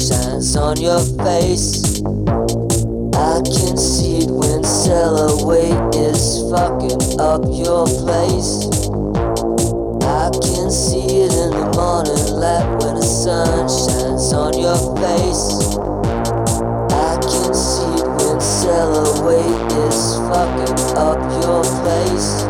shines on your face. I can see it when Cellaway is fucking up your place. I can see it in the morning light when the sun shines on your face. I can see it when Cellaway is fucking up your place.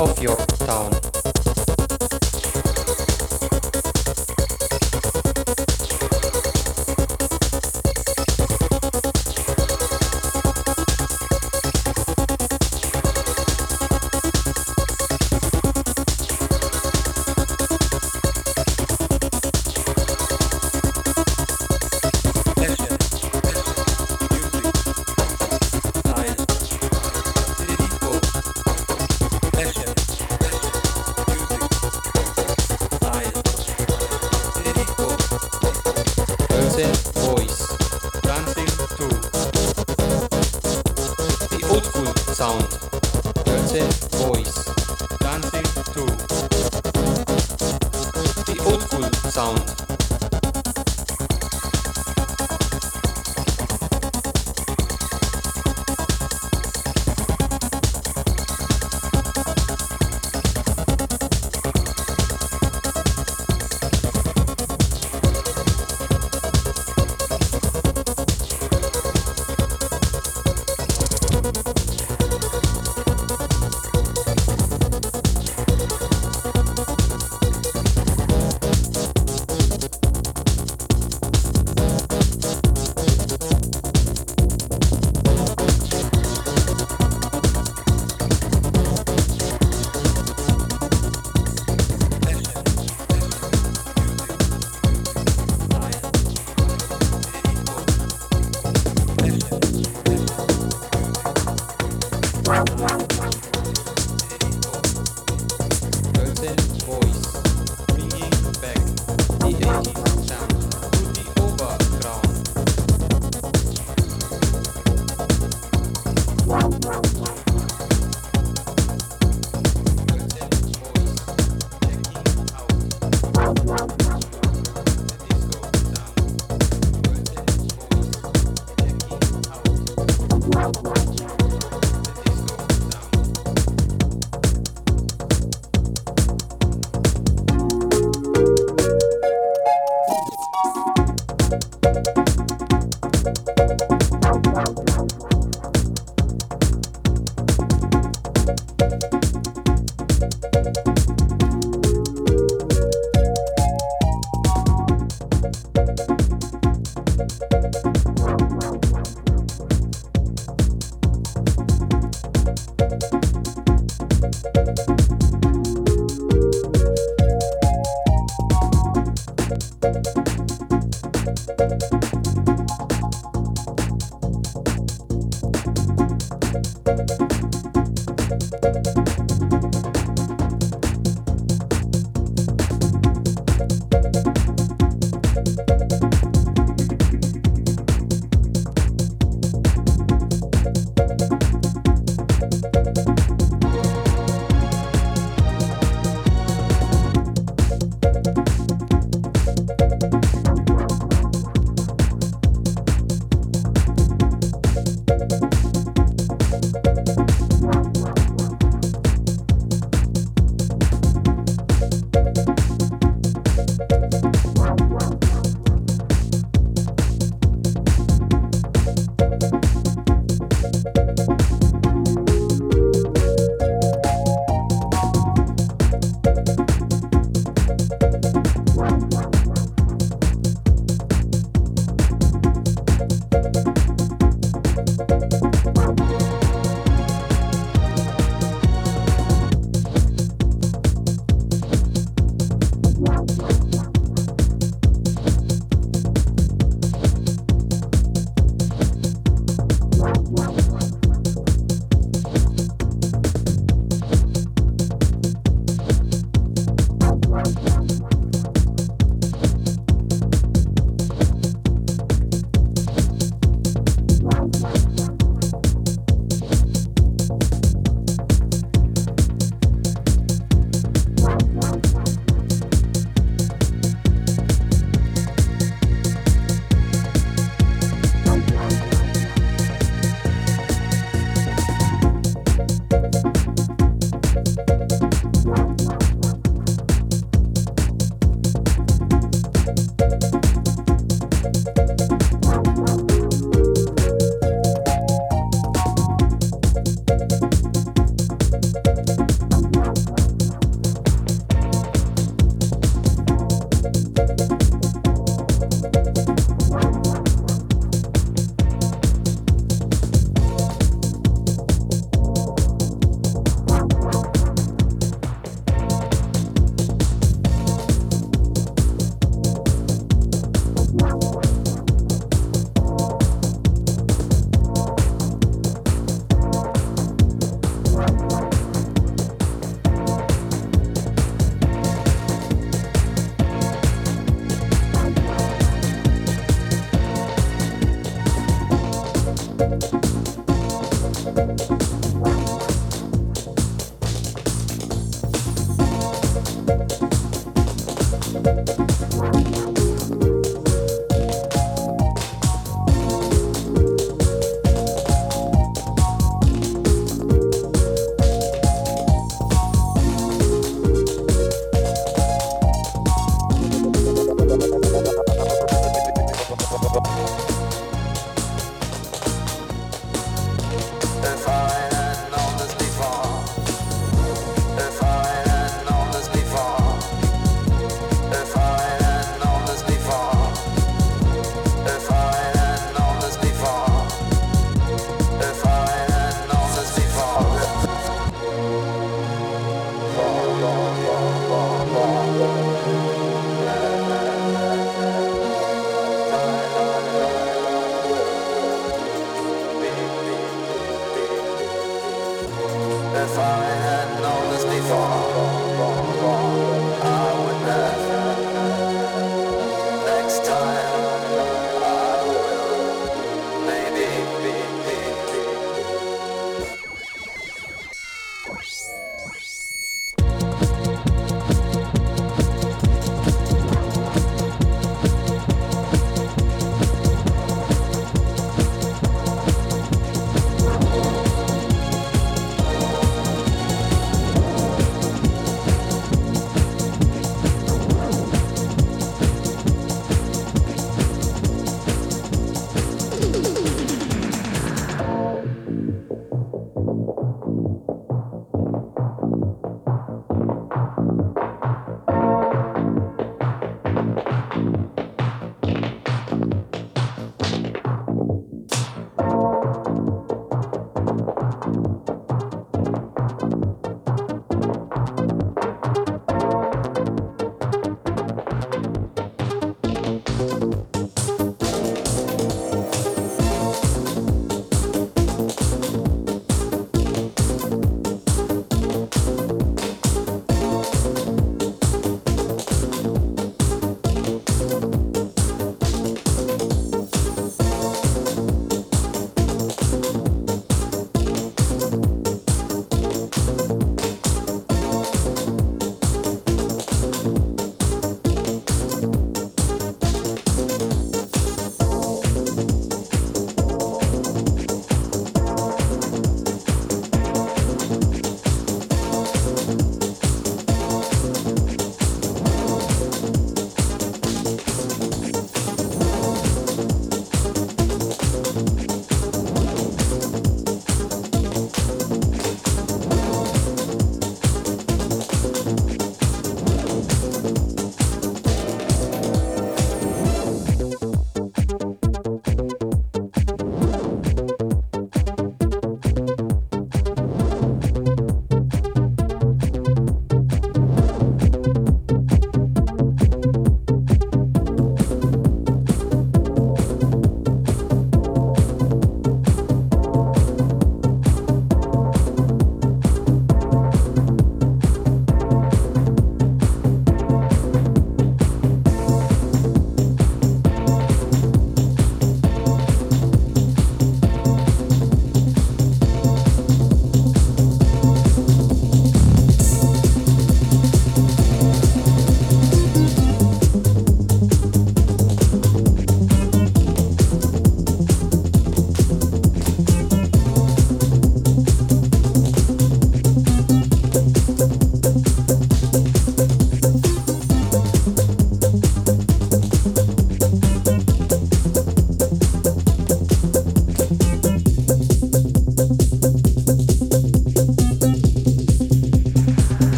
of your town.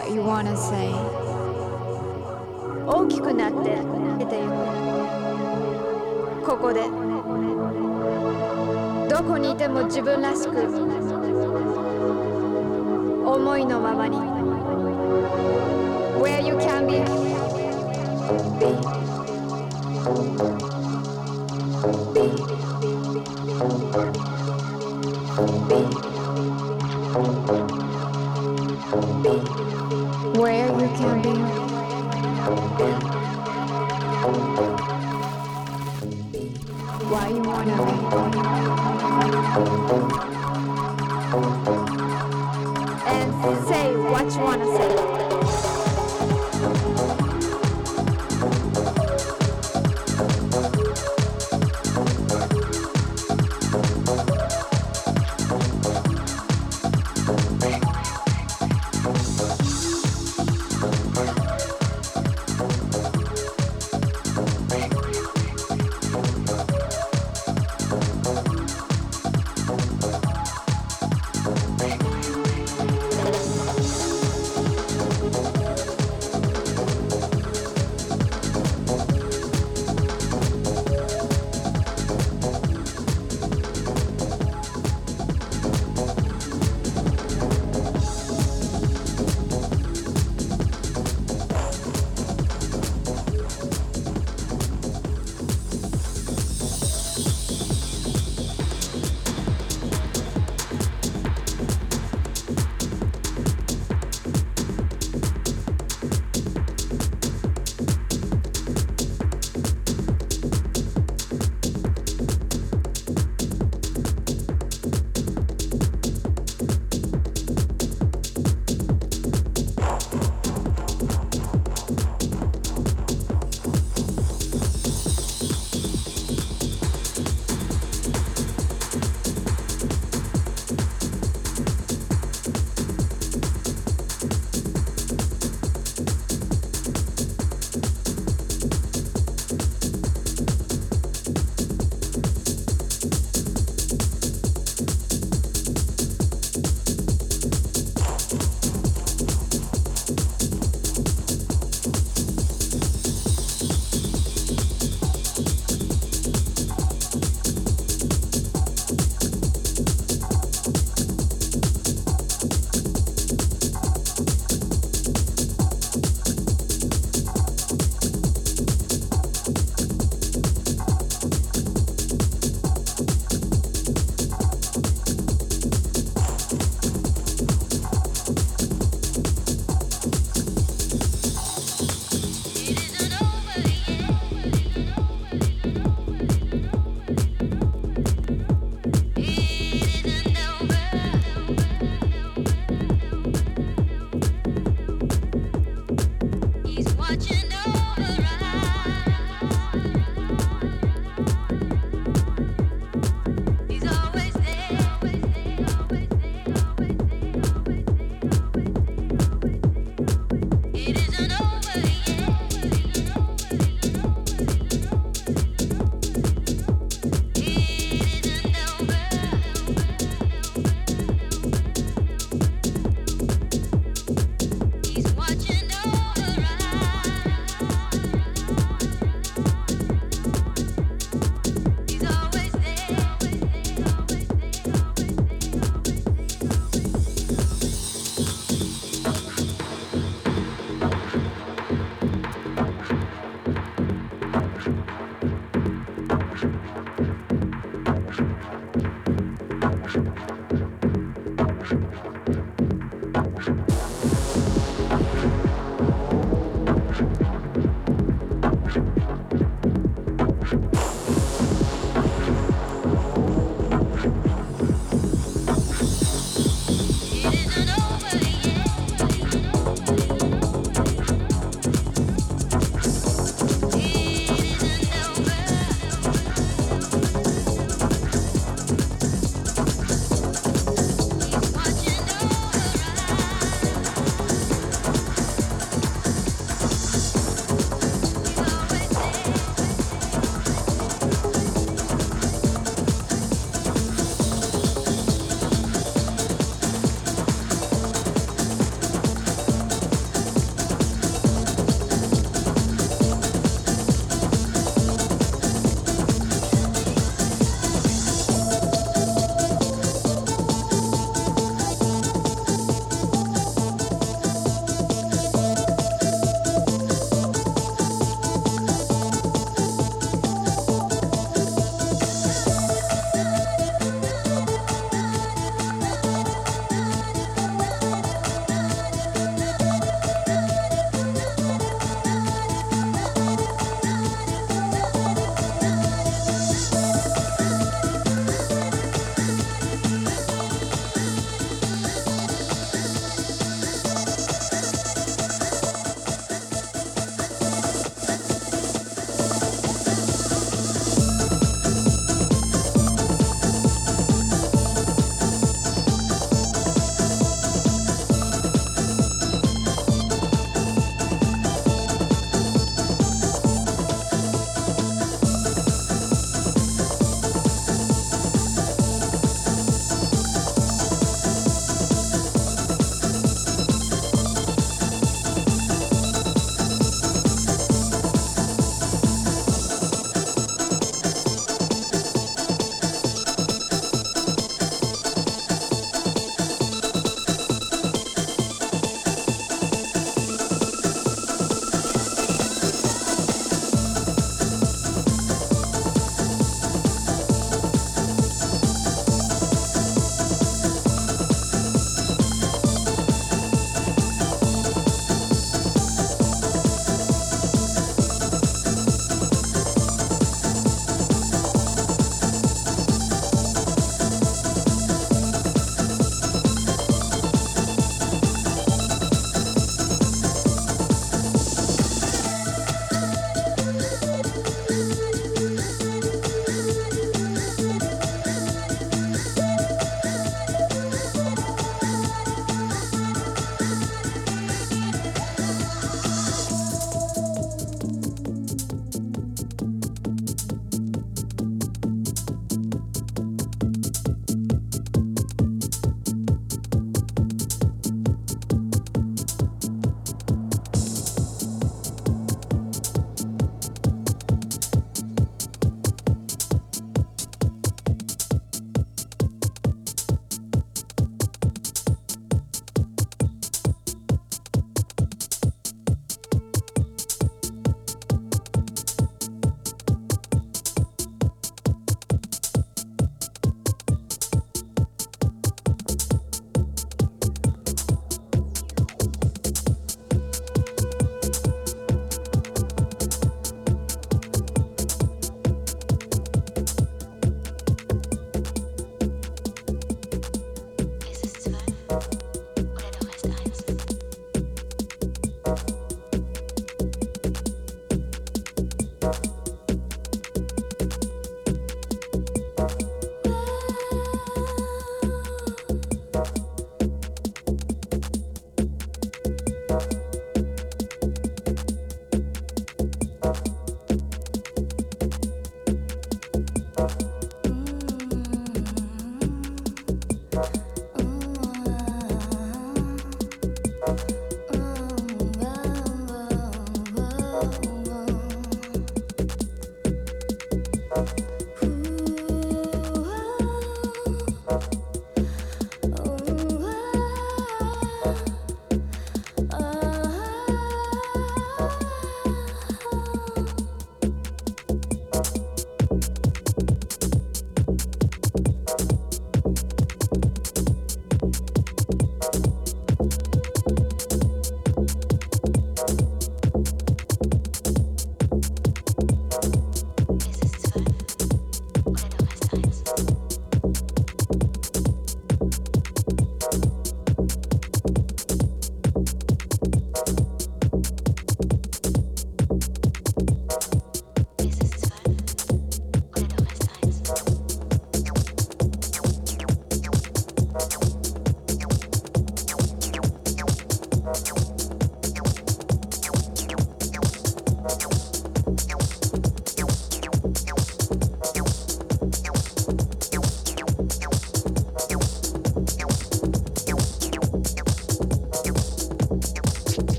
what you wanna say. 大きくなって出てくここで。どこにいても自分らしく。思いのままに。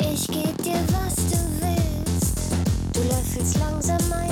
Ich geb dir, was du willst. Du löffelst langsam ein.